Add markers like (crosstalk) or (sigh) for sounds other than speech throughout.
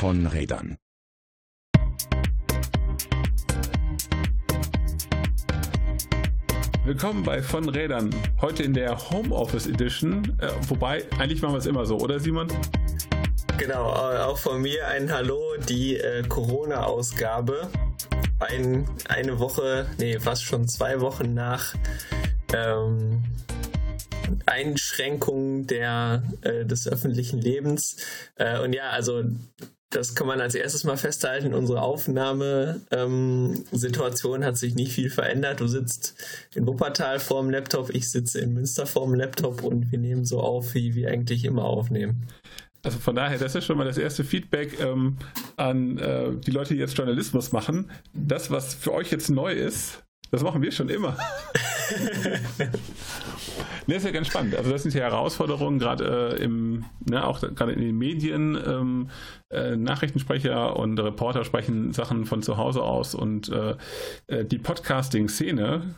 von Rädern. Willkommen bei Von Rädern. Heute in der Homeoffice Edition. Äh, wobei, eigentlich machen wir es immer so, oder Simon? Genau, auch von mir ein Hallo, die äh, Corona-Ausgabe. Ein, eine Woche, nee, fast schon zwei Wochen nach ähm, Einschränkungen der, äh, des öffentlichen Lebens. Äh, und ja, also das kann man als erstes mal festhalten. Unsere Aufnahmesituation hat sich nicht viel verändert. Du sitzt in Wuppertal vorm Laptop, ich sitze in Münster vorm Laptop und wir nehmen so auf, wie wir eigentlich immer aufnehmen. Also von daher, das ist schon mal das erste Feedback ähm, an äh, die Leute, die jetzt Journalismus machen. Das, was für euch jetzt neu ist, das machen wir schon immer. (laughs) ne, ist ja ganz spannend. Also das sind ja Herausforderungen, gerade äh, im, ne, auch gerade in den Medien. Ähm, äh, Nachrichtensprecher und Reporter sprechen Sachen von zu Hause aus und äh, äh die Podcasting-Szene,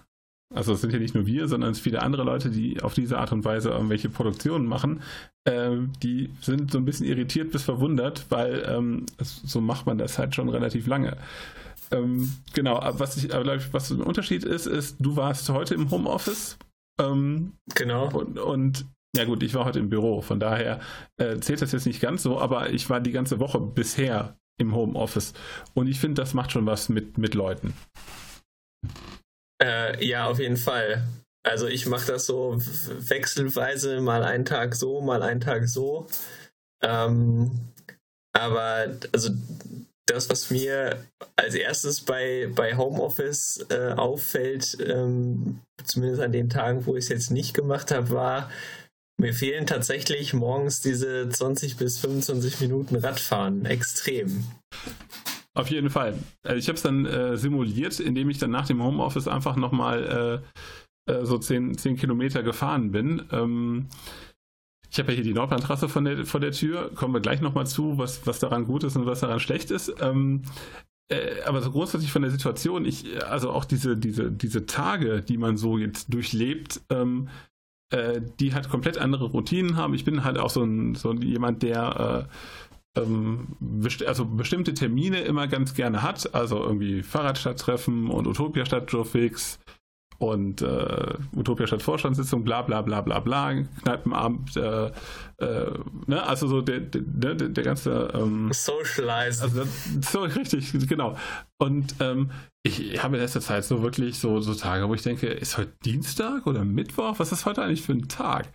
also es sind ja nicht nur wir, sondern es viele andere Leute, die auf diese Art und Weise irgendwelche Produktionen machen, äh, die sind so ein bisschen irritiert bis verwundert, weil ähm, so macht man das halt schon relativ lange. Ähm, genau, was ich, was ein Unterschied ist, ist, du warst heute im Homeoffice. Ähm, genau. Und, und, ja gut, ich war heute im Büro, von daher äh, zählt das jetzt nicht ganz so, aber ich war die ganze Woche bisher im Homeoffice. Und ich finde, das macht schon was mit, mit Leuten. Äh, ja, auf jeden Fall. Also ich mache das so wechselweise, mal einen Tag so, mal einen Tag so. Ähm, aber also das, was mir als erstes bei, bei Homeoffice äh, auffällt, ähm, zumindest an den Tagen, wo ich es jetzt nicht gemacht habe, war, mir fehlen tatsächlich morgens diese 20 bis 25 Minuten Radfahren extrem. Auf jeden Fall. Also ich habe es dann äh, simuliert, indem ich dann nach dem Homeoffice einfach nochmal äh, äh, so 10, 10 Kilometer gefahren bin. Ähm, ich habe ja hier die Nordbahntrasse von der, vor der Tür, kommen wir gleich nochmal zu, was, was daran gut ist und was daran schlecht ist. Ähm, äh, aber so grundsätzlich von der Situation, ich, also auch diese, diese, diese Tage, die man so jetzt durchlebt, ähm, äh, die halt komplett andere Routinen haben. Ich bin halt auch so, ein, so jemand, der äh, ähm, best also bestimmte Termine immer ganz gerne hat, also irgendwie Fahrradstadttreffen und Utopia Stadt Joe Fix und äh, Utopia statt Vorstandssitzung, bla bla bla bla bla, Kneipenabend, äh, äh, ne, also so der, der, der ganze ähm, Socialize. Also, so richtig, genau. Und ähm, ich habe in letzter Zeit so wirklich so, so Tage, wo ich denke, ist heute Dienstag oder Mittwoch? Was ist heute eigentlich für ein Tag?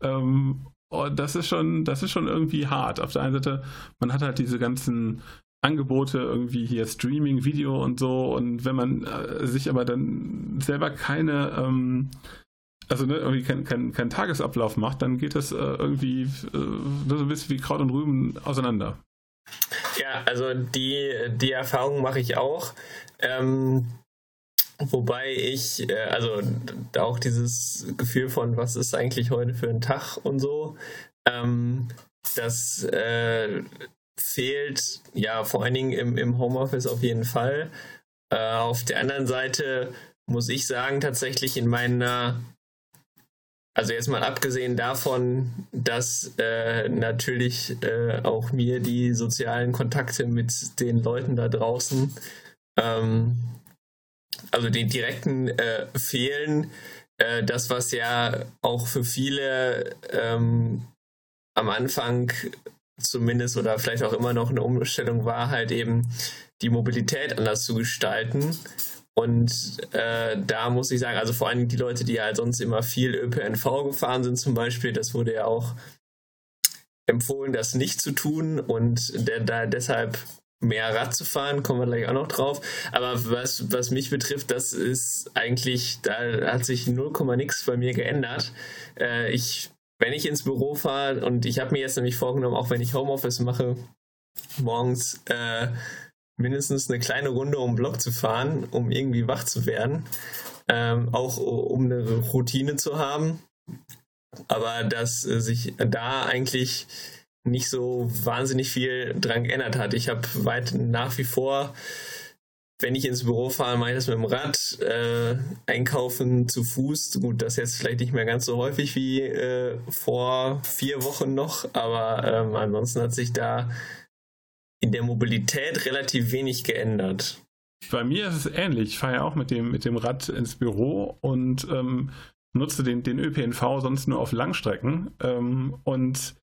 Ähm, und das ist schon, das ist schon irgendwie hart. Auf der einen Seite, man hat halt diese ganzen Angebote, irgendwie hier Streaming, Video und so. Und wenn man äh, sich aber dann selber keine, ähm, also ne, irgendwie keinen kein, kein Tagesablauf macht, dann geht das äh, irgendwie äh, so ein bisschen wie Kraut und Rüben auseinander. Ja, also die, die Erfahrung mache ich auch. Ähm, wobei ich, äh, also auch dieses Gefühl von, was ist eigentlich heute für ein Tag und so, ähm, das fehlt, ja, vor allen Dingen im, im Homeoffice auf jeden Fall. Äh, auf der anderen Seite muss ich sagen, tatsächlich in meiner, also jetzt mal abgesehen davon, dass äh, natürlich äh, auch mir die sozialen Kontakte mit den Leuten da draußen, ähm, also den direkten äh, fehlen, äh, das, was ja auch für viele ähm, am Anfang zumindest oder vielleicht auch immer noch eine Umstellung war, halt eben die Mobilität anders zu gestalten. Und äh, da muss ich sagen, also vor allem die Leute, die halt sonst immer viel ÖPNV gefahren sind zum Beispiel, das wurde ja auch empfohlen, das nicht zu tun und der, da deshalb mehr Rad zu fahren, kommen wir gleich auch noch drauf. Aber was, was mich betrifft, das ist eigentlich, da hat sich 0, nix bei mir geändert. Äh, ich wenn ich ins Büro fahre und ich habe mir jetzt nämlich vorgenommen, auch wenn ich Homeoffice mache, morgens äh, mindestens eine kleine Runde um den Block zu fahren, um irgendwie wach zu werden, ähm, auch um eine Routine zu haben. Aber dass äh, sich da eigentlich nicht so wahnsinnig viel dran geändert hat. Ich habe weit nach wie vor wenn ich ins Büro fahre, mache ich das mit dem Rad. Äh, einkaufen zu Fuß. Gut, das jetzt vielleicht nicht mehr ganz so häufig wie äh, vor vier Wochen noch, aber ähm, ansonsten hat sich da in der Mobilität relativ wenig geändert. Bei mir ist es ähnlich. Ich fahre ja auch mit dem, mit dem Rad ins Büro und ähm, nutze den, den ÖPNV sonst nur auf Langstrecken. Ähm, und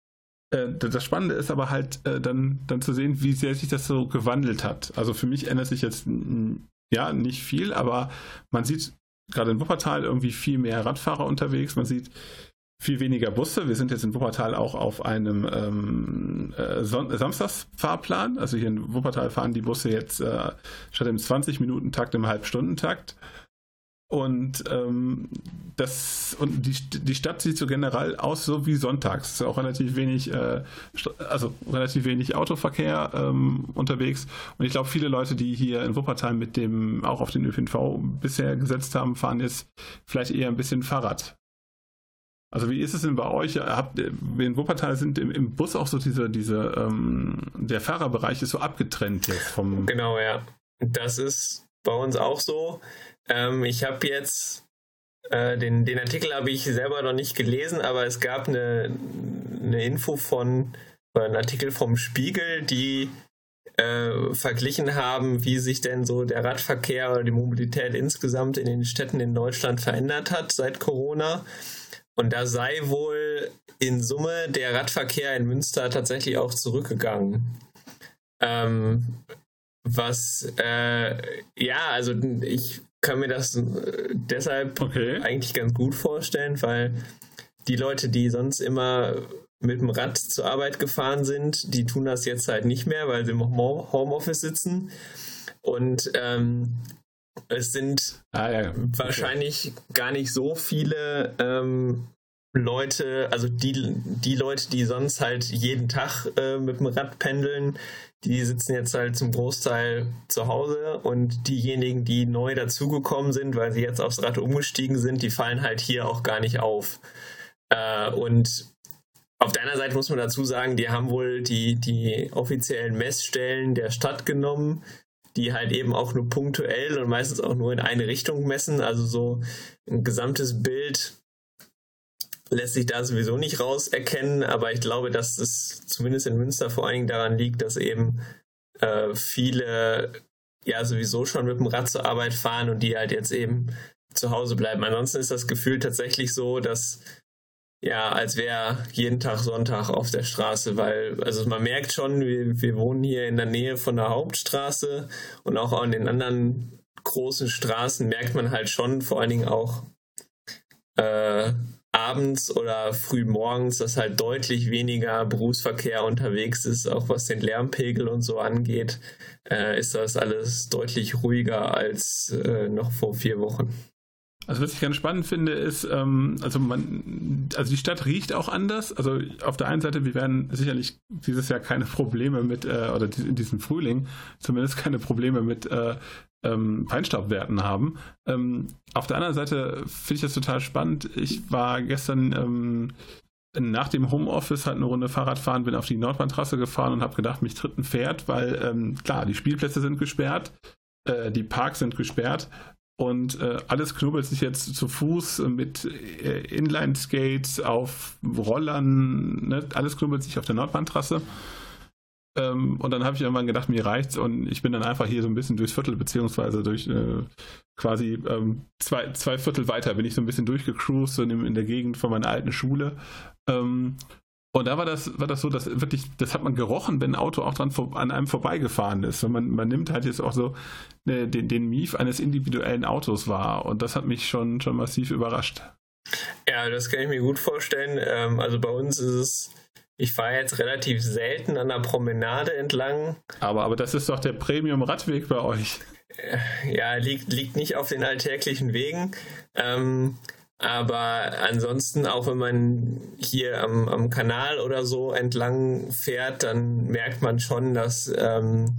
das Spannende ist aber halt äh, dann, dann zu sehen, wie sehr sich das so gewandelt hat. Also für mich ändert sich jetzt ja nicht viel, aber man sieht gerade in Wuppertal irgendwie viel mehr Radfahrer unterwegs. Man sieht viel weniger Busse. Wir sind jetzt in Wuppertal auch auf einem ähm, äh, Samstagsfahrplan. Also hier in Wuppertal fahren die Busse jetzt äh, statt im 20-Minuten-Takt im Halbstundentakt. Und ähm, das und die, die Stadt sieht so generell aus, so wie sonntags. Es ist auch relativ wenig, äh, also relativ wenig Autoverkehr ähm, unterwegs. Und ich glaube, viele Leute, die hier in Wuppertal mit dem auch auf den ÖPNV bisher gesetzt haben, fahren jetzt vielleicht eher ein bisschen Fahrrad. Also wie ist es denn bei euch? Habt, in Wuppertal sind im, im Bus auch so diese, diese, ähm, der Fahrerbereich ist so abgetrennt jetzt vom. Genau, ja. Das ist bei uns auch so. Ähm, ich habe jetzt äh, den, den Artikel habe ich selber noch nicht gelesen, aber es gab eine, eine Info von, ein Artikel vom Spiegel, die äh, verglichen haben, wie sich denn so der Radverkehr oder die Mobilität insgesamt in den Städten in Deutschland verändert hat seit Corona. Und da sei wohl in Summe der Radverkehr in Münster tatsächlich auch zurückgegangen. Ähm, was, äh, ja, also ich kann mir das äh, deshalb okay. eigentlich ganz gut vorstellen, weil die Leute, die sonst immer mit dem Rad zur Arbeit gefahren sind, die tun das jetzt halt nicht mehr, weil sie im Homeoffice sitzen. Und ähm, es sind ah, ja. okay. wahrscheinlich gar nicht so viele ähm, Leute, also die, die Leute, die sonst halt jeden Tag äh, mit dem Rad pendeln, die sitzen jetzt halt zum Großteil zu Hause und diejenigen, die neu dazugekommen sind, weil sie jetzt aufs Rad umgestiegen sind, die fallen halt hier auch gar nicht auf. Äh, und auf der anderen Seite muss man dazu sagen, die haben wohl die, die offiziellen Messstellen der Stadt genommen, die halt eben auch nur punktuell und meistens auch nur in eine Richtung messen. Also so ein gesamtes Bild lässt sich da sowieso nicht rauserkennen, aber ich glaube, dass es zumindest in Münster vor allen Dingen daran liegt, dass eben äh, viele ja sowieso schon mit dem Rad zur Arbeit fahren und die halt jetzt eben zu Hause bleiben. Ansonsten ist das Gefühl tatsächlich so, dass ja, als wäre jeden Tag Sonntag auf der Straße, weil, also man merkt schon, wir, wir wohnen hier in der Nähe von der Hauptstraße und auch an den anderen großen Straßen merkt man halt schon, vor allen Dingen auch äh, abends oder früh morgens, dass halt deutlich weniger Berufsverkehr unterwegs ist, auch was den Lärmpegel und so angeht, äh, ist das alles deutlich ruhiger als äh, noch vor vier Wochen. Also was ich ganz spannend finde, ist, ähm, also man, also die Stadt riecht auch anders. Also auf der einen Seite, wir werden sicherlich dieses Jahr keine Probleme mit, äh, oder in diesem Frühling zumindest keine Probleme mit äh, ähm, Feinstaubwerten haben. Ähm, auf der anderen Seite finde ich das total spannend. Ich war gestern ähm, nach dem Homeoffice halt eine Runde Fahrrad fahren, bin auf die Nordbahntrasse gefahren und habe gedacht, mich tritt ein Pferd, weil ähm, klar, die Spielplätze sind gesperrt, äh, die Parks sind gesperrt und äh, alles knubbelt sich jetzt zu Fuß mit äh, Inline-Skates auf Rollern, ne? alles knubbelt sich auf der Nordbahntrasse. Ähm, und dann habe ich irgendwann gedacht, mir reicht's und ich bin dann einfach hier so ein bisschen durchs Viertel, beziehungsweise durch äh, quasi ähm, zwei, zwei Viertel weiter bin ich so ein bisschen durchgecruised in, in der Gegend von meiner alten Schule. Ähm, und da war das, war das so, dass wirklich, das hat man gerochen, wenn ein Auto auch dran an einem vorbeigefahren ist. Und man, man nimmt halt jetzt auch so ne, den, den Mief eines individuellen Autos wahr. Und das hat mich schon, schon massiv überrascht. Ja, das kann ich mir gut vorstellen. Ähm, also bei uns ist es, ich fahre jetzt relativ selten an der Promenade entlang. Aber, aber das ist doch der Premium-Radweg bei euch. Ja, liegt, liegt nicht auf den alltäglichen Wegen. Ähm, aber ansonsten, auch wenn man hier am, am Kanal oder so entlang fährt, dann merkt man schon, dass ähm,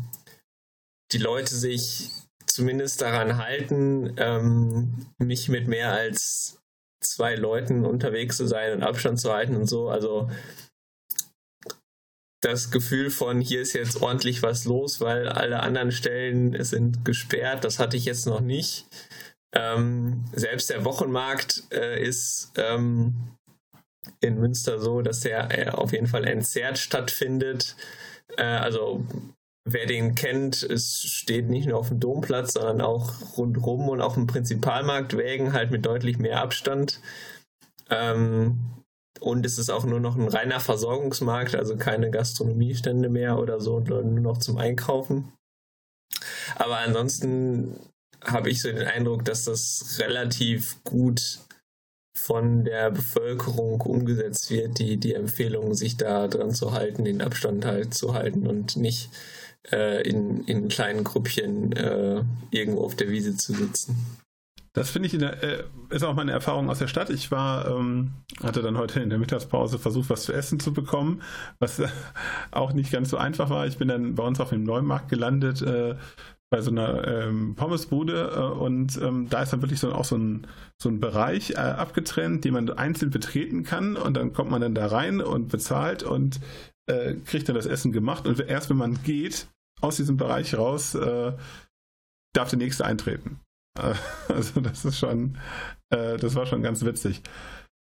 die Leute sich zumindest daran halten, ähm, nicht mit mehr als zwei Leuten unterwegs zu sein und Abstand zu halten und so. Also das Gefühl von hier ist jetzt ordentlich was los, weil alle anderen Stellen sind gesperrt, das hatte ich jetzt noch nicht. Ähm, selbst der Wochenmarkt äh, ist ähm, in Münster so, dass der äh, auf jeden Fall entzerrt stattfindet. Äh, also wer den kennt, es steht nicht nur auf dem Domplatz, sondern auch rundrum und auch im Prinzipalmarkt Wägen halt mit deutlich mehr Abstand. Ähm, und es ist auch nur noch ein reiner Versorgungsmarkt, also keine Gastronomiestände mehr oder so, nur noch zum Einkaufen. Aber ansonsten habe ich so den Eindruck, dass das relativ gut von der Bevölkerung umgesetzt wird, die, die Empfehlung, sich da dran zu halten, den Abstand halt zu halten und nicht äh, in, in kleinen Gruppchen äh, irgendwo auf der Wiese zu sitzen. Das finde ich, der, äh, ist auch meine Erfahrung aus der Stadt. Ich war, ähm, hatte dann heute in der Mittagspause versucht, was zu essen zu bekommen, was äh, (laughs) auch nicht ganz so einfach war. Ich bin dann bei uns auf dem Neumarkt gelandet, äh, bei so einer ähm, Pommesbude äh, und ähm, da ist dann wirklich so, auch so ein, so ein Bereich äh, abgetrennt, den man einzeln betreten kann und dann kommt man dann da rein und bezahlt und äh, kriegt dann das Essen gemacht und erst wenn man geht aus diesem Bereich raus, äh, darf der nächste eintreten. Äh, (laughs) also das ist schon, äh, das war schon ganz witzig.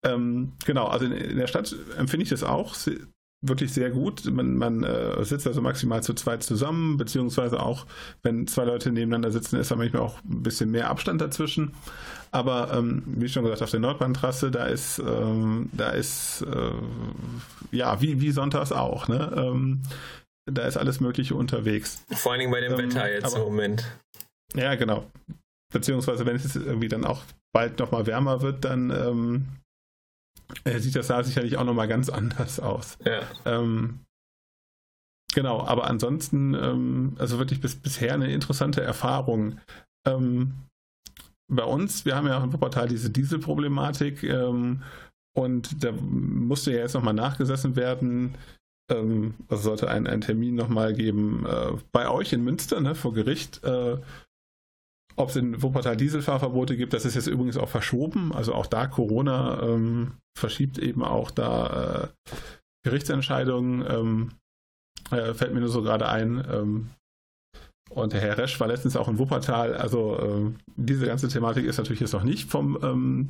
Ähm, genau, also in, in, der Stadt empfinde ich das auch wirklich sehr gut. Man, man äh, sitzt also maximal zu zweit zusammen, beziehungsweise auch, wenn zwei Leute nebeneinander sitzen, ist da manchmal auch ein bisschen mehr Abstand dazwischen. Aber ähm, wie schon gesagt, auf der Nordbahntrasse, da ist, ähm, da ist äh, ja, wie, wie sonntags auch, ne? Ähm, da ist alles Mögliche unterwegs. Vor allen Dingen bei dem ähm, Wetter jetzt aber, im Moment. Ja, genau. Beziehungsweise, wenn es irgendwie dann auch bald nochmal wärmer wird, dann ähm, äh, sieht das da sicherlich auch nochmal ganz anders aus. Ja. Ähm, genau, aber ansonsten, ähm, also wirklich bis, bisher eine interessante Erfahrung. Ähm, bei uns, wir haben ja auch im Wuppertal diese Dieselproblematik ähm, und da musste ja jetzt nochmal nachgesessen werden. Ähm, es sollte ein, ein Termin nochmal geben äh, bei euch in Münster, ne, vor Gericht. Äh, ob es in Wuppertal Dieselfahrverbote gibt, das ist jetzt übrigens auch verschoben. Also auch da Corona ähm, verschiebt eben auch da äh, Gerichtsentscheidungen. Ähm, äh, fällt mir nur so gerade ein. Ähm, und der Herr Resch war letztens auch in Wuppertal. Also äh, diese ganze Thematik ist natürlich jetzt noch nicht vom, ähm,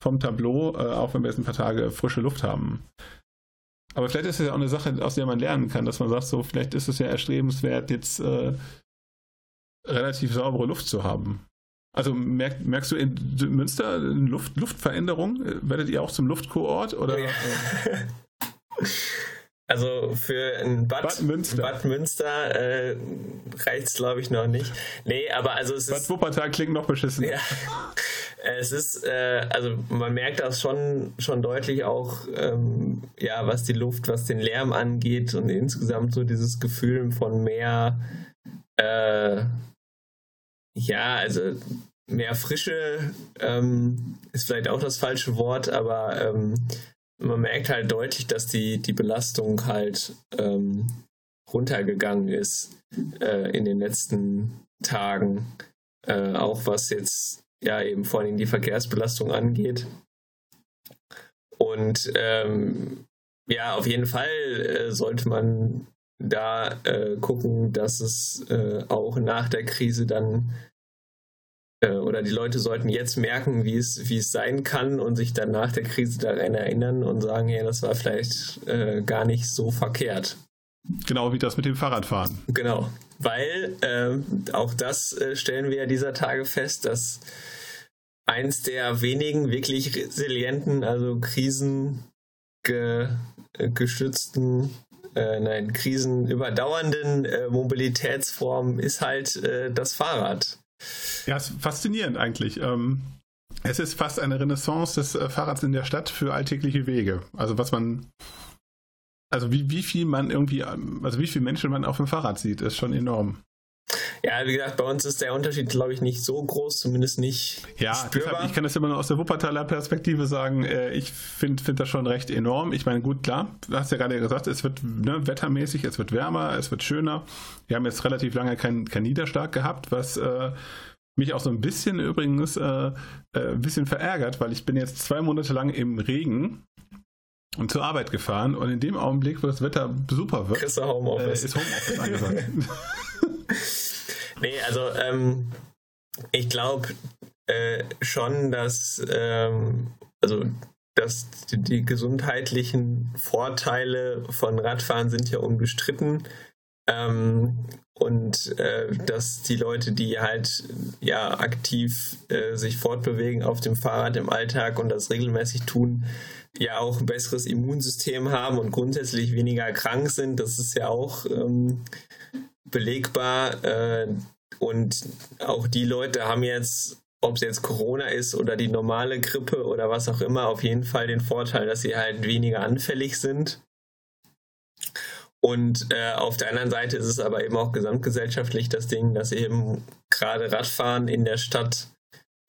vom Tableau, äh, auch wenn wir jetzt ein paar Tage frische Luft haben. Aber vielleicht ist es ja auch eine Sache, aus der man lernen kann, dass man sagt, so vielleicht ist es ja erstrebenswert, jetzt äh, relativ saubere Luft zu haben. Also merk, merkst du in Münster eine Luft, Luftveränderung? Werdet ihr auch zum Luftkurort? Oder? Ja. (laughs) Also für ein Bad, Bad Münster, Bad Münster äh, reicht es, glaube ich, noch nicht. Nee, aber also es Bad ist. Bad Wuppertal klingt noch beschissen. Ja. (laughs) Es ist, äh, also man merkt das schon, schon deutlich auch, ähm, ja, was die Luft, was den Lärm angeht und insgesamt so dieses Gefühl von mehr, äh, ja, also mehr Frische ähm, ist vielleicht auch das falsche Wort, aber ähm, man merkt halt deutlich, dass die, die Belastung halt ähm, runtergegangen ist äh, in den letzten Tagen. Äh, auch was jetzt ja eben vor allem die Verkehrsbelastung angeht. Und ähm, ja, auf jeden Fall äh, sollte man da äh, gucken, dass es äh, auch nach der Krise dann äh, oder die Leute sollten jetzt merken, wie es, wie es sein kann und sich dann nach der Krise daran erinnern und sagen, ja, das war vielleicht äh, gar nicht so verkehrt. Genau wie das mit dem Fahrradfahren. Genau, weil äh, auch das äh, stellen wir ja dieser Tage fest, dass eins der wenigen wirklich resilienten, also krisengestützten äh, nein, krisenüberdauernden äh, Mobilitätsform ist halt äh, das Fahrrad. Ja, ist faszinierend eigentlich. Ähm, es ist fast eine Renaissance des äh, Fahrrads in der Stadt für alltägliche Wege. Also was man, also wie, wie viel man irgendwie, also wie viele Menschen man auf dem Fahrrad sieht, ist schon enorm. Ja, wie gesagt, bei uns ist der Unterschied, glaube ich, nicht so groß, zumindest nicht ja, spürbar. Deshalb, ich kann das immer nur aus der Wuppertaler Perspektive sagen. Äh, ich finde find das schon recht enorm. Ich meine, gut, klar, du hast ja gerade gesagt, es wird ne, wettermäßig, es wird wärmer, es wird schöner. Wir haben jetzt relativ lange keinen kein Niederschlag gehabt, was äh, mich auch so ein bisschen übrigens äh, äh, ein bisschen verärgert, weil ich bin jetzt zwei Monate lang im Regen und zur Arbeit gefahren und in dem Augenblick, wo das Wetter super wird, Homeoffice. Äh, ist Homeoffice angesagt. (laughs) (laughs) nee, also ähm, ich glaube äh, schon, dass ähm, also dass die, die, gesundheitlichen Vorteile von Radfahren sind ja unbestritten. Ähm, und äh, dass die Leute, die halt ja aktiv äh, sich fortbewegen auf dem Fahrrad im Alltag und das regelmäßig tun, ja auch ein besseres Immunsystem haben und grundsätzlich weniger krank sind. Das ist ja auch ähm, belegbar. Äh, und auch die Leute haben jetzt, ob es jetzt Corona ist oder die normale Grippe oder was auch immer, auf jeden Fall den Vorteil, dass sie halt weniger anfällig sind. Und äh, auf der anderen Seite ist es aber eben auch gesamtgesellschaftlich das Ding, dass eben gerade Radfahren in der Stadt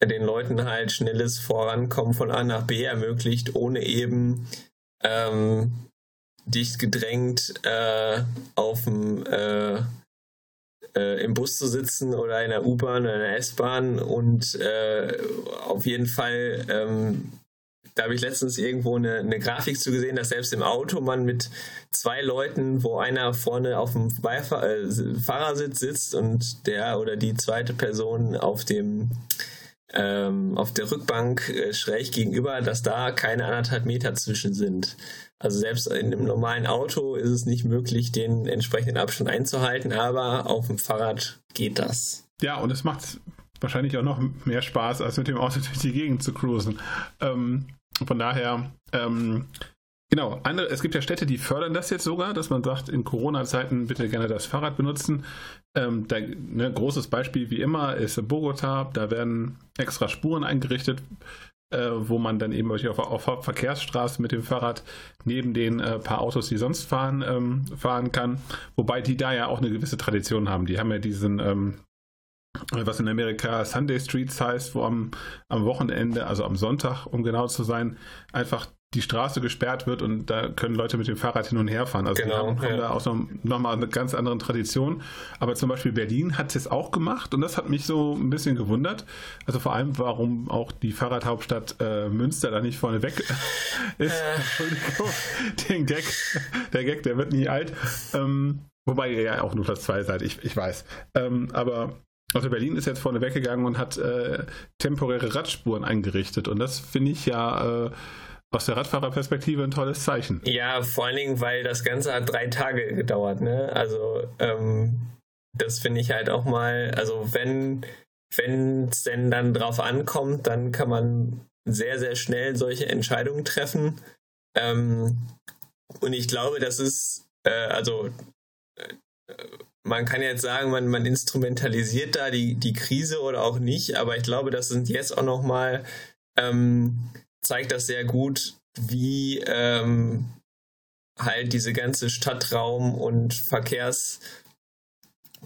den Leuten halt schnelles Vorankommen von A nach B ermöglicht, ohne eben ähm, dicht gedrängt äh, auf dem äh, äh, im Bus zu sitzen oder in der U-Bahn oder in der S-Bahn und äh, auf jeden Fall ähm, da habe ich letztens irgendwo eine, eine Grafik zu gesehen, dass selbst im Auto man mit zwei Leuten, wo einer vorne auf dem Beifahr äh, Fahrersitz sitzt und der oder die zweite Person auf dem ähm, auf der Rückbank äh, schräg gegenüber, dass da keine anderthalb Meter zwischen sind. Also selbst in einem normalen Auto ist es nicht möglich, den entsprechenden Abstand einzuhalten, aber auf dem Fahrrad geht das. Ja, und es macht wahrscheinlich auch noch mehr Spaß, als mit dem Auto (laughs) durch die Gegend zu cruisen. Ähm, von daher, ähm, genau, andere, es gibt ja Städte, die fördern das jetzt sogar, dass man sagt, in Corona-Zeiten bitte gerne das Fahrrad benutzen. Ähm, da, ne, großes Beispiel wie immer ist Bogota, da werden extra Spuren eingerichtet, äh, wo man dann eben auf, auf Verkehrsstraßen mit dem Fahrrad neben den äh, paar Autos, die sonst fahren, ähm, fahren kann. Wobei die da ja auch eine gewisse Tradition haben. Die haben ja diesen ähm, was in Amerika Sunday Streets heißt, wo am, am Wochenende, also am Sonntag, um genau zu sein, einfach die Straße gesperrt wird und da können Leute mit dem Fahrrad hin und her fahren. Also genau, haben, ja. da auch noch, noch, mal eine ganz andere Tradition. Aber zum Beispiel Berlin hat es auch gemacht und das hat mich so ein bisschen gewundert. Also vor allem, warum auch die Fahrradhauptstadt äh, Münster da nicht vorne weg (laughs) ist. Äh. Entschuldigung, den Gag, der Gag, der wird nie alt. Ähm, wobei ihr ja auch nur Platz zwei seid, ich, ich weiß. Ähm, aber also Berlin ist jetzt vorne weggegangen und hat äh, temporäre Radspuren eingerichtet. Und das finde ich ja äh, aus der Radfahrerperspektive ein tolles Zeichen. Ja, vor allen Dingen, weil das Ganze hat drei Tage gedauert. Ne? Also ähm, das finde ich halt auch mal, also wenn es denn dann drauf ankommt, dann kann man sehr, sehr schnell solche Entscheidungen treffen. Ähm, und ich glaube, das ist, äh, also äh, man kann jetzt sagen, man, man instrumentalisiert da die, die Krise oder auch nicht, aber ich glaube, das sind jetzt auch nochmal, ähm, zeigt das sehr gut, wie ähm, halt diese ganze Stadtraum- und Verkehrs-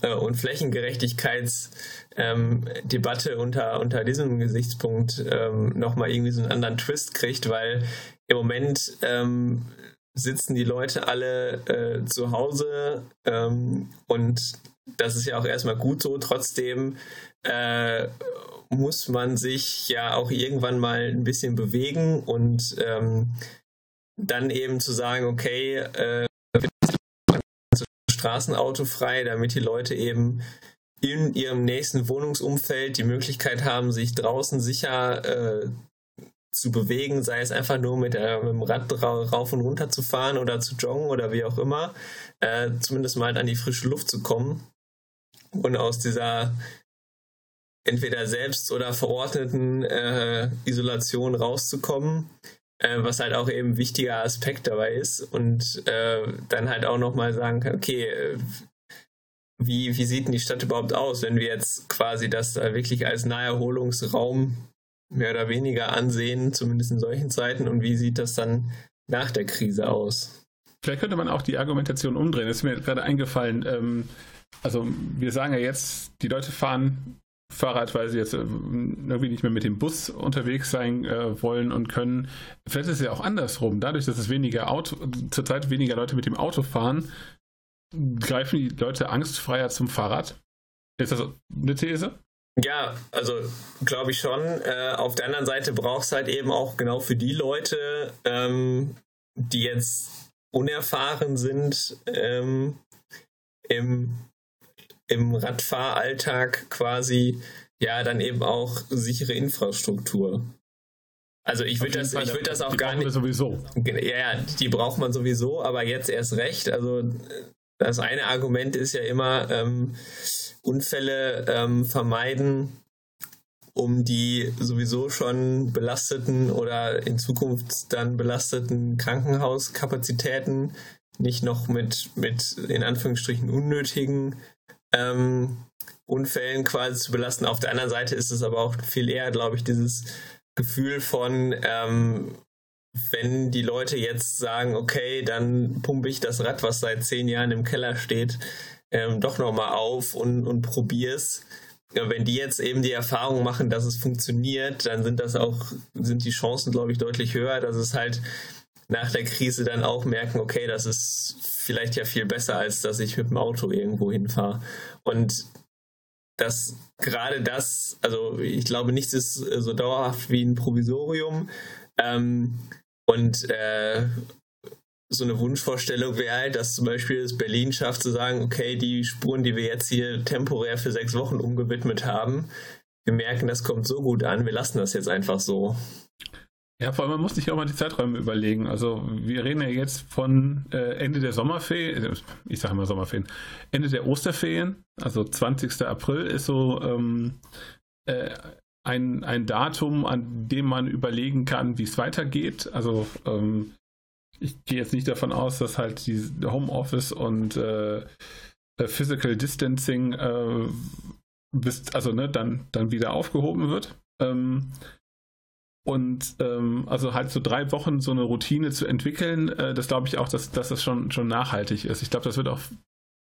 äh, und Flächengerechtigkeitsdebatte ähm, unter, unter diesem Gesichtspunkt ähm, nochmal irgendwie so einen anderen Twist kriegt, weil im Moment ähm, sitzen die Leute alle äh, zu Hause ähm, und das ist ja auch erstmal gut so. Trotzdem äh, muss man sich ja auch irgendwann mal ein bisschen bewegen und ähm, dann eben zu sagen, okay, äh, Straßenauto frei, damit die Leute eben in ihrem nächsten Wohnungsumfeld die Möglichkeit haben, sich draußen sicher äh, zu bewegen, sei es einfach nur mit, äh, mit dem Rad rauf und runter zu fahren oder zu joggen oder wie auch immer, äh, zumindest mal an die frische Luft zu kommen und aus dieser entweder selbst oder verordneten äh, Isolation rauszukommen, äh, was halt auch eben ein wichtiger Aspekt dabei ist und äh, dann halt auch nochmal sagen kann, okay, äh, wie, wie sieht denn die Stadt überhaupt aus, wenn wir jetzt quasi das wirklich als Naherholungsraum mehr oder weniger ansehen, zumindest in solchen Zeiten. Und wie sieht das dann nach der Krise aus? Vielleicht könnte man auch die Argumentation umdrehen. Das ist mir gerade eingefallen. Ähm, also wir sagen ja jetzt, die Leute fahren Fahrrad, weil sie jetzt äh, irgendwie nicht mehr mit dem Bus unterwegs sein äh, wollen und können. Vielleicht ist es ja auch andersrum. Dadurch, dass es weniger Auto, zurzeit weniger Leute mit dem Auto fahren, greifen die Leute angstfreier zum Fahrrad. Ist das eine These? Ja, also glaube ich schon. Äh, auf der anderen Seite braucht es halt eben auch genau für die Leute, ähm, die jetzt unerfahren sind ähm, im, im Radfahralltag quasi, ja, dann eben auch sichere Infrastruktur. Also ich würde das, ich würd das auch gar nicht. Sowieso. Ja, die braucht man sowieso, aber jetzt erst recht. Also das eine Argument ist ja immer, ähm, Unfälle ähm, vermeiden, um die sowieso schon belasteten oder in Zukunft dann belasteten Krankenhauskapazitäten nicht noch mit, mit in Anführungsstrichen unnötigen ähm, Unfällen quasi zu belasten. Auf der anderen Seite ist es aber auch viel eher, glaube ich, dieses Gefühl von, ähm, wenn die Leute jetzt sagen, okay, dann pumpe ich das Rad, was seit zehn Jahren im Keller steht, ähm, doch nochmal auf und, und probier's. Wenn die jetzt eben die Erfahrung machen, dass es funktioniert, dann sind das auch, sind die Chancen, glaube ich, deutlich höher, dass es halt nach der Krise dann auch merken, okay, das ist vielleicht ja viel besser, als dass ich mit dem Auto irgendwo hinfahre. Und dass gerade das, also ich glaube, nichts ist so dauerhaft wie ein Provisorium. Ähm, und äh, so eine Wunschvorstellung wäre halt, dass zum Beispiel es Berlin schafft zu sagen, okay, die Spuren, die wir jetzt hier temporär für sechs Wochen umgewidmet haben, wir merken, das kommt so gut an, wir lassen das jetzt einfach so. Ja, vor allem man muss sich auch mal die Zeiträume überlegen. Also wir reden ja jetzt von äh, Ende der Sommerferien, ich sage mal Sommerferien, Ende der Osterferien, also 20. April ist so ähm, äh, ein, ein Datum, an dem man überlegen kann, wie es weitergeht. Also ähm, ich gehe jetzt nicht davon aus, dass halt die Homeoffice und äh, äh, Physical Distancing äh, bis, also ne, dann, dann wieder aufgehoben wird. Ähm, und ähm, also halt so drei Wochen so eine Routine zu entwickeln, äh, das glaube ich auch, dass, dass das schon, schon nachhaltig ist. Ich glaube, das wird auch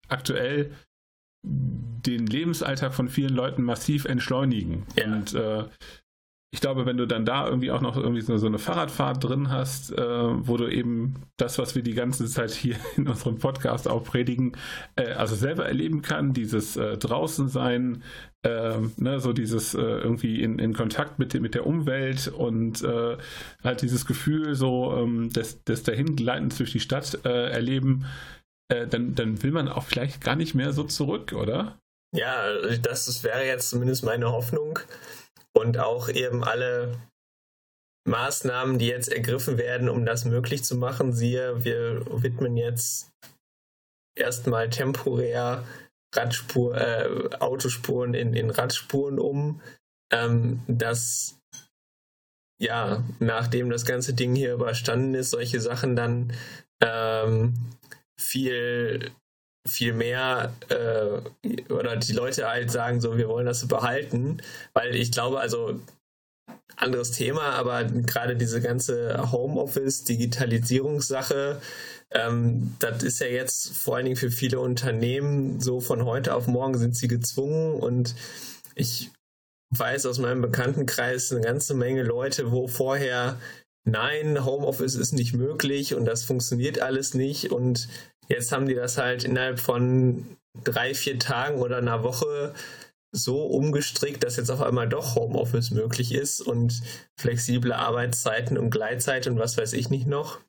aktuell den Lebensalltag von vielen Leuten massiv entschleunigen. Ja. Und äh, ich glaube, wenn du dann da irgendwie auch noch irgendwie so, eine Fahrradfahrt drin hast, äh, wo du eben das, was wir die ganze Zeit hier (laughs) in unserem Podcast auch predigen, äh, also selber erleben kann, dieses äh, draußen sein, ähm, ne, so dieses äh, irgendwie in, in Kontakt mit, mit der Umwelt und äh, halt dieses Gefühl so ähm, des, des Dahingleitens durch die Stadt äh, erleben, dann, dann will man auch vielleicht gar nicht mehr so zurück, oder? Ja, das, das wäre jetzt zumindest meine Hoffnung und auch eben alle Maßnahmen, die jetzt ergriffen werden, um das möglich zu machen. Siehe, wir widmen jetzt erstmal temporär Radspur, äh, Autospuren in, in Radspuren um, ähm, dass ja, nachdem das ganze Ding hier überstanden ist, solche Sachen dann ähm, viel viel mehr äh, oder die Leute halt sagen so, wir wollen das behalten, weil ich glaube, also anderes Thema, aber gerade diese ganze Homeoffice, Digitalisierungssache, ähm, das ist ja jetzt vor allen Dingen für viele Unternehmen so von heute auf morgen sind sie gezwungen und ich weiß aus meinem Bekanntenkreis eine ganze Menge Leute, wo vorher nein, Homeoffice ist nicht möglich und das funktioniert alles nicht und Jetzt haben die das halt innerhalb von drei, vier Tagen oder einer Woche so umgestrickt, dass jetzt auf einmal doch Homeoffice möglich ist und flexible Arbeitszeiten und Gleitzeit und was weiß ich nicht noch.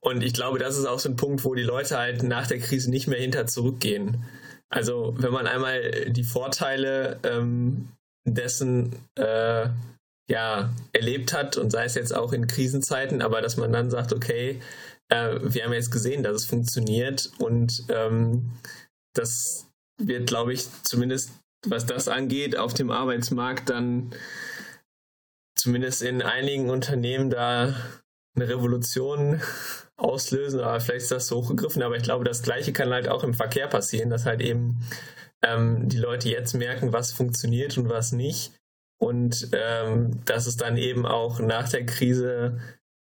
Und ich glaube, das ist auch so ein Punkt, wo die Leute halt nach der Krise nicht mehr hinter zurückgehen. Also wenn man einmal die Vorteile ähm, dessen äh, ja erlebt hat und sei es jetzt auch in Krisenzeiten, aber dass man dann sagt, okay, äh, wir haben jetzt gesehen, dass es funktioniert und ähm, das wird, glaube ich, zumindest was das angeht, auf dem Arbeitsmarkt dann zumindest in einigen Unternehmen da eine Revolution (laughs) auslösen, aber vielleicht ist das so hochgegriffen, aber ich glaube, das Gleiche kann halt auch im Verkehr passieren, dass halt eben ähm, die Leute jetzt merken, was funktioniert und was nicht und ähm, dass es dann eben auch nach der Krise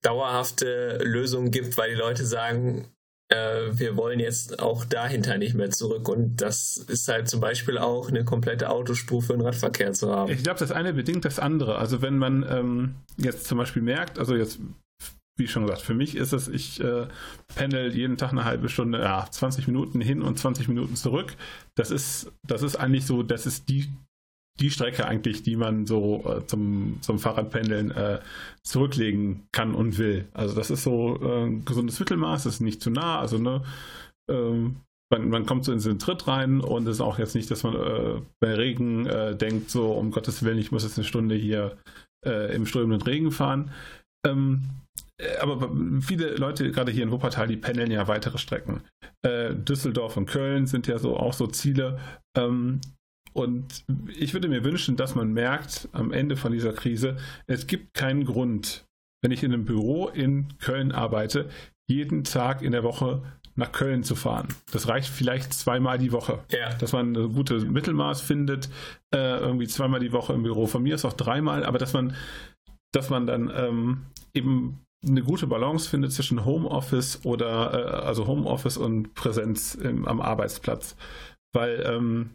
dauerhafte Lösungen gibt, weil die Leute sagen, äh, wir wollen jetzt auch dahinter nicht mehr zurück. Und das ist halt zum Beispiel auch eine komplette Autospur für den Radverkehr zu haben. Ich glaube, das eine bedingt das andere. Also wenn man ähm, jetzt zum Beispiel merkt, also jetzt wie schon gesagt, für mich ist es, ich äh, pendel jeden Tag eine halbe Stunde, ja, 20 Minuten hin und 20 Minuten zurück. Das ist, das ist eigentlich so, das ist die die Strecke eigentlich, die man so äh, zum, zum Fahrradpendeln äh, zurücklegen kann und will. Also das ist so äh, ein gesundes Mittelmaß, ist nicht zu nah, also ne, ähm, man, man, kommt so in den Tritt rein und es ist auch jetzt nicht, dass man äh, bei Regen äh, denkt, so um Gottes Willen, ich muss jetzt eine Stunde hier im strömenden Regen fahren. Ähm, äh, aber viele Leute, gerade hier in Wuppertal, die pendeln ja weitere Strecken. Düsseldorf und Köln sind ja so auch so Ziele. Und ich würde mir wünschen, dass man merkt am Ende von dieser Krise, es gibt keinen Grund, wenn ich in einem Büro in Köln arbeite, jeden Tag in der Woche nach Köln zu fahren. Das reicht vielleicht zweimal die Woche. Ja. Dass man ein gutes Mittelmaß findet, äh, irgendwie zweimal die Woche im Büro. Von mir ist auch dreimal, aber dass man, dass man dann ähm, eben eine gute Balance findet zwischen Homeoffice oder äh, also Homeoffice und Präsenz im, am Arbeitsplatz. Weil ähm,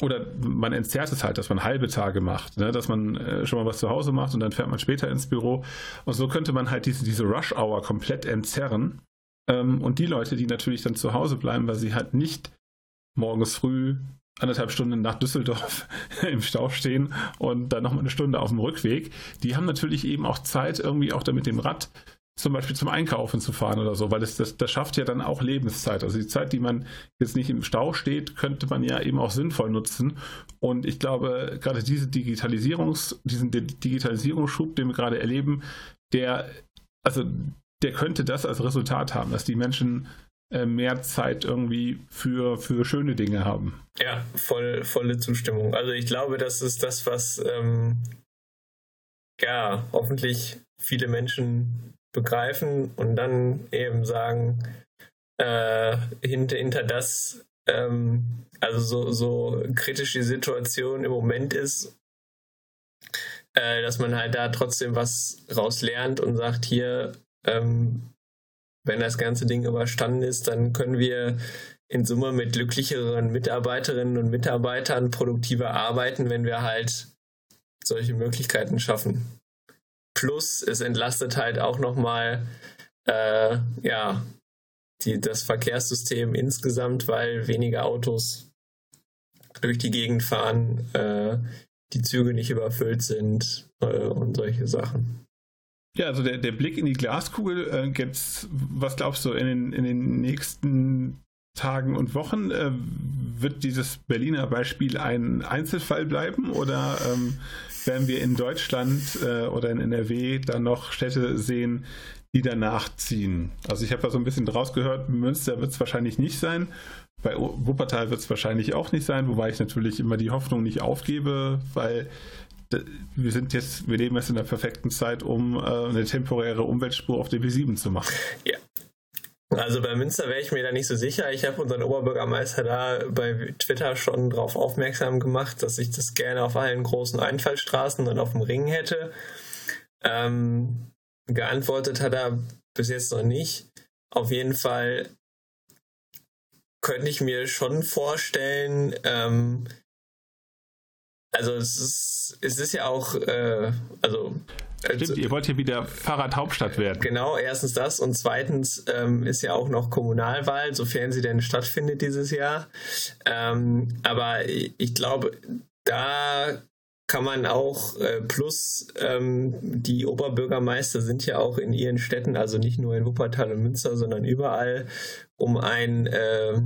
oder man entzerrt es halt, dass man halbe Tage macht, ne? dass man äh, schon mal was zu Hause macht und dann fährt man später ins Büro. Und so könnte man halt diese, diese Rush-Hour komplett entzerren. Ähm, und die Leute, die natürlich dann zu Hause bleiben, weil sie halt nicht morgens früh anderthalb Stunden nach Düsseldorf (laughs) im Stau stehen und dann nochmal eine Stunde auf dem Rückweg, die haben natürlich eben auch Zeit, irgendwie auch da mit dem Rad zum Beispiel zum Einkaufen zu fahren oder so, weil das, das, das schafft ja dann auch Lebenszeit. Also die Zeit, die man jetzt nicht im Stau steht, könnte man ja eben auch sinnvoll nutzen. Und ich glaube, gerade diese Digitalisierungs, diesen Digitalisierungsschub, den wir gerade erleben, der, also der könnte das als Resultat haben, dass die Menschen äh, mehr Zeit irgendwie für, für schöne Dinge haben. Ja, voll, volle Zustimmung. Also ich glaube, das ist das, was ähm, ja hoffentlich viele Menschen begreifen und dann eben sagen, äh, hinter, hinter das, ähm, also so, so kritisch die Situation im Moment ist, äh, dass man halt da trotzdem was raus lernt und sagt, hier, ähm, wenn das ganze Ding überstanden ist, dann können wir in Summe mit glücklicheren Mitarbeiterinnen und Mitarbeitern produktiver arbeiten, wenn wir halt solche Möglichkeiten schaffen. Plus es entlastet halt auch nochmal äh, ja, die, das Verkehrssystem insgesamt, weil weniger Autos durch die Gegend fahren, äh, die Züge nicht überfüllt sind äh, und solche Sachen. Ja, also der, der Blick in die Glaskugel, äh, jetzt, was glaubst du, in den, in den nächsten Tagen und Wochen äh, wird dieses Berliner Beispiel ein Einzelfall bleiben oder ähm, werden wir in Deutschland äh, oder in NRW dann noch Städte sehen, die danach ziehen? Also ich habe da so ein bisschen draus gehört, Münster wird es wahrscheinlich nicht sein. Bei Wuppertal wird es wahrscheinlich auch nicht sein, wobei ich natürlich immer die Hoffnung nicht aufgebe, weil wir sind jetzt, wir leben jetzt in der perfekten Zeit, um äh, eine temporäre Umweltspur auf der B7 zu machen. Ja. Also bei Münster wäre ich mir da nicht so sicher. Ich habe unseren Oberbürgermeister da bei Twitter schon darauf aufmerksam gemacht, dass ich das gerne auf allen großen Einfallstraßen und auf dem Ring hätte. Ähm, geantwortet hat er bis jetzt noch nicht. Auf jeden Fall könnte ich mir schon vorstellen, ähm, also es ist, es ist ja auch, äh, also Stimmt, also, ihr wollt hier wieder Fahrradhauptstadt werden. Genau, erstens das und zweitens ähm, ist ja auch noch Kommunalwahl, sofern sie denn stattfindet dieses Jahr. Ähm, aber ich glaube, da kann man auch, äh, plus ähm, die Oberbürgermeister sind ja auch in ihren Städten, also nicht nur in Wuppertal und Münster, sondern überall, um ein äh,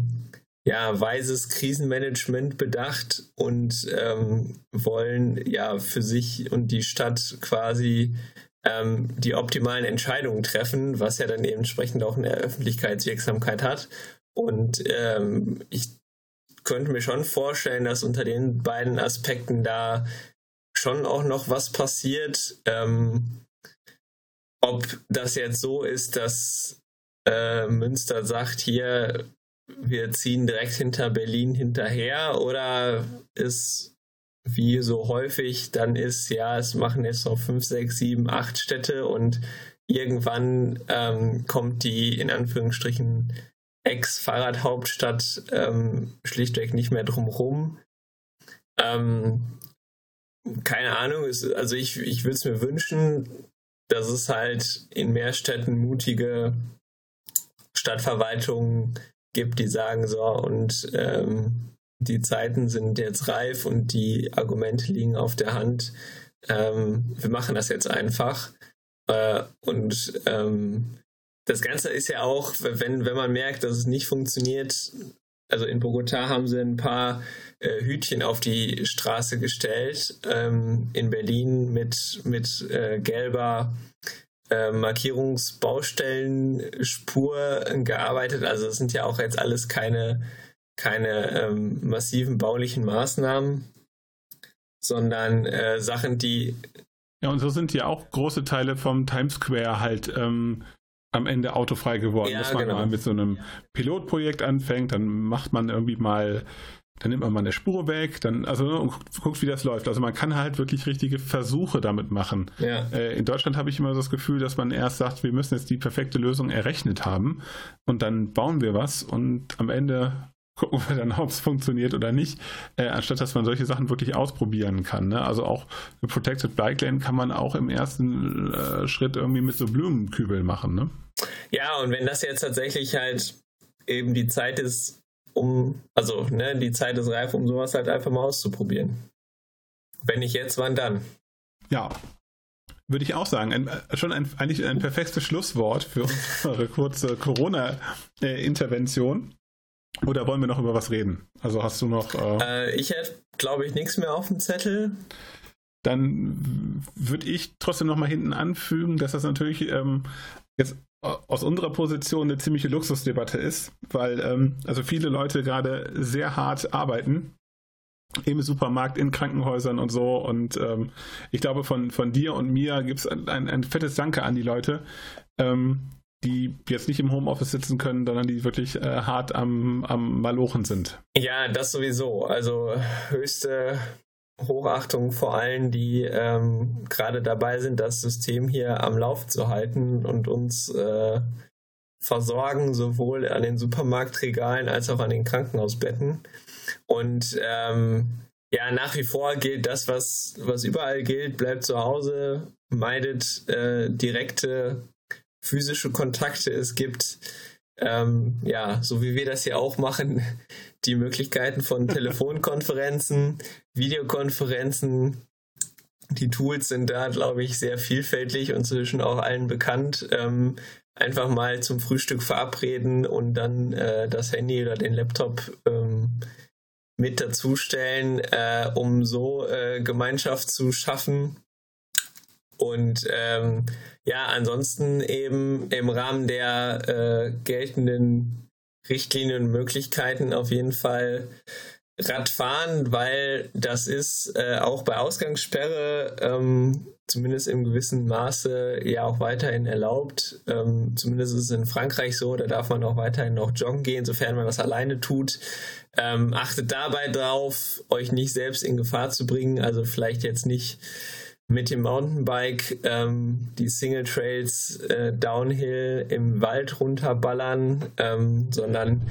ja, weises Krisenmanagement bedacht und ähm, wollen ja für sich und die Stadt quasi ähm, die optimalen Entscheidungen treffen, was ja dann entsprechend auch eine Öffentlichkeitswirksamkeit hat. Und ähm, ich könnte mir schon vorstellen, dass unter den beiden Aspekten da schon auch noch was passiert. Ähm, ob das jetzt so ist, dass äh, Münster sagt, hier, wir ziehen direkt hinter Berlin hinterher oder ist wie so häufig dann ist, ja, es machen jetzt noch fünf, sechs, sieben, acht Städte und irgendwann ähm, kommt die in Anführungsstrichen Ex-Fahrradhauptstadt ähm, schlichtweg nicht mehr drumherum. Ähm, keine Ahnung, ist, also ich, ich würde es mir wünschen, dass es halt in mehr Städten mutige Stadtverwaltungen gibt, die sagen so, und ähm, die Zeiten sind jetzt reif und die Argumente liegen auf der Hand. Ähm, wir machen das jetzt einfach. Äh, und ähm, das Ganze ist ja auch, wenn, wenn man merkt, dass es nicht funktioniert, also in Bogota haben sie ein paar äh, Hütchen auf die Straße gestellt, ähm, in Berlin mit, mit äh, gelber äh, Markierungsbaustellenspur gearbeitet. Also es sind ja auch jetzt alles keine, keine ähm, massiven baulichen Maßnahmen, sondern äh, Sachen, die. Ja, und so sind ja auch große Teile vom Times Square halt ähm, am Ende autofrei geworden, ja, dass man genau. mal mit so einem Pilotprojekt anfängt, dann macht man irgendwie mal dann nimmt man mal eine Spur weg, dann, also und guckt, wie das läuft. Also man kann halt wirklich richtige Versuche damit machen. Ja. Äh, in Deutschland habe ich immer das Gefühl, dass man erst sagt, wir müssen jetzt die perfekte Lösung errechnet haben und dann bauen wir was und am Ende gucken wir dann, (laughs) ob es funktioniert oder nicht, äh, anstatt dass man solche Sachen wirklich ausprobieren kann. Ne? Also auch eine Protected Bike Lane kann man auch im ersten äh, Schritt irgendwie mit so Blumenkübeln machen. Ne? Ja, und wenn das jetzt tatsächlich halt eben die Zeit ist, um, also ne, die Zeit ist reif, um sowas halt einfach mal auszuprobieren. Wenn nicht jetzt, wann dann? Ja, würde ich auch sagen. Ein, äh, schon ein, eigentlich ein perfektes Schlusswort für unsere kurze Corona-Intervention. Oder wollen wir noch über was reden? Also hast du noch. Äh, äh, ich hätte, glaube ich, nichts mehr auf dem Zettel. Dann würde ich trotzdem noch mal hinten anfügen, dass das natürlich ähm, jetzt aus unserer Position eine ziemliche Luxusdebatte ist, weil ähm, also viele Leute gerade sehr hart arbeiten im Supermarkt, in Krankenhäusern und so. Und ähm, ich glaube, von, von dir und mir gibt es ein, ein, fettes Danke an die Leute, ähm, die jetzt nicht im Homeoffice sitzen können, sondern die wirklich äh, hart am, am Malochen sind. Ja, das sowieso. Also höchste Hochachtung vor allen, die ähm, gerade dabei sind, das System hier am Lauf zu halten und uns äh, versorgen, sowohl an den Supermarktregalen als auch an den Krankenhausbetten. Und ähm, ja, nach wie vor gilt das, was, was überall gilt, bleibt zu Hause, meidet äh, direkte physische Kontakte. Es gibt ähm, ja, so wie wir das hier auch machen, die Möglichkeiten von (laughs) Telefonkonferenzen, Videokonferenzen. Die Tools sind da, glaube ich, sehr vielfältig und zwischen auch allen bekannt. Ähm, einfach mal zum Frühstück verabreden und dann äh, das Handy oder den Laptop ähm, mit dazustellen, äh, um so äh, Gemeinschaft zu schaffen. Und ähm, ja, ansonsten eben im Rahmen der äh, geltenden Richtlinien und Möglichkeiten auf jeden Fall Radfahren, weil das ist äh, auch bei Ausgangssperre ähm, zumindest im gewissen Maße ja auch weiterhin erlaubt. Ähm, zumindest ist es in Frankreich so, da darf man auch weiterhin noch joggen gehen, sofern man das alleine tut. Ähm, achtet dabei drauf, euch nicht selbst in Gefahr zu bringen, also vielleicht jetzt nicht mit dem Mountainbike ähm, die Single Trails äh, Downhill im Wald runterballern, ähm, sondern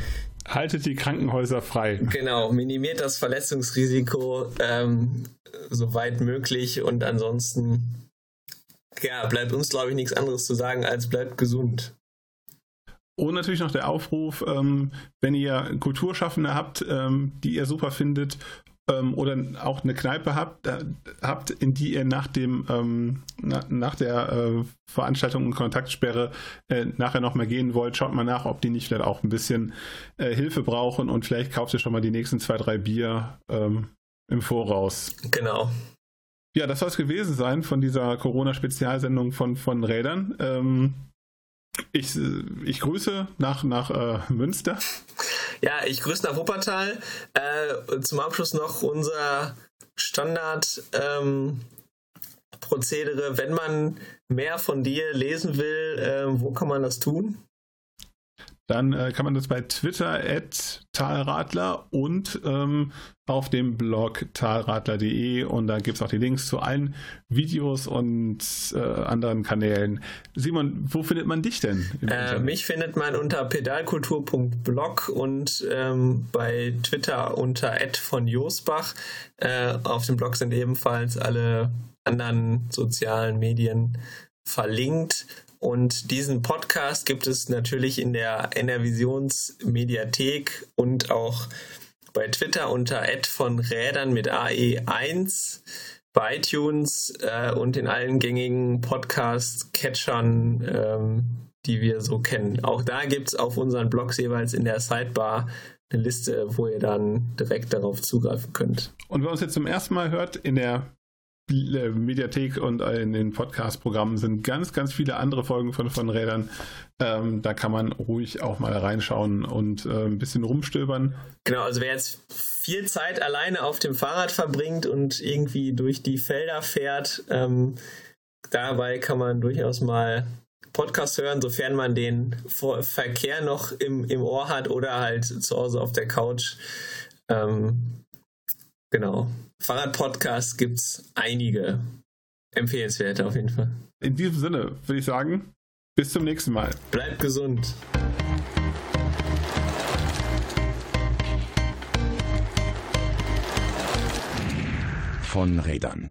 haltet die Krankenhäuser frei. Genau, minimiert das Verletzungsrisiko ähm, so weit möglich und ansonsten ja, bleibt uns, glaube ich, nichts anderes zu sagen, als bleibt gesund. Und natürlich noch der Aufruf, ähm, wenn ihr Kulturschaffende habt, ähm, die ihr super findet ähm, oder auch eine Kneipe habt, äh, habt, in die ihr nach dem ähm, na, nach der äh, Veranstaltung und Kontaktsperre äh, nachher noch mal gehen wollt, schaut mal nach, ob die nicht vielleicht auch ein bisschen äh, Hilfe brauchen und vielleicht kauft ihr schon mal die nächsten zwei, drei Bier ähm, im Voraus. Genau. Ja, das soll es gewesen sein von dieser Corona-Spezialsendung von, von Rädern. Ich, ich grüße nach, nach äh, Münster. Ja, ich grüße nach Wuppertal. Äh, zum Abschluss noch unser Standard ähm. Wenn man mehr von dir lesen will, äh, wo kann man das tun? Dann äh, kann man das bei Twitter talradler und ähm, auf dem Blog talradler.de und da gibt es auch die Links zu allen Videos und äh, anderen Kanälen. Simon, wo findet man dich denn? Äh, mich findet man unter pedalkultur.blog und ähm, bei Twitter unter von Josbach. Äh, auf dem Blog sind ebenfalls alle anderen sozialen Medien verlinkt. Und diesen Podcast gibt es natürlich in der NRVisions Mediathek und auch bei Twitter unter Ad von Rädern mit AE1, bei iTunes äh, und in allen gängigen Podcast-Catchern, ähm, die wir so kennen. Auch da gibt es auf unseren Blogs jeweils in der Sidebar eine Liste, wo ihr dann direkt darauf zugreifen könnt. Und wer uns jetzt zum ersten Mal hört, in der Mediathek und in den Podcast-Programmen sind ganz, ganz viele andere Folgen von, von Rädern. Ähm, da kann man ruhig auch mal reinschauen und äh, ein bisschen rumstöbern. Genau, also wer jetzt viel Zeit alleine auf dem Fahrrad verbringt und irgendwie durch die Felder fährt, ähm, dabei kann man durchaus mal Podcast hören, sofern man den Verkehr noch im, im Ohr hat oder halt zu Hause auf der Couch. Ähm, genau. Fahrradpodcasts gibt es einige. Empfehlenswerte auf jeden Fall. In diesem Sinne würde ich sagen, bis zum nächsten Mal. Bleibt gesund. Von Rädern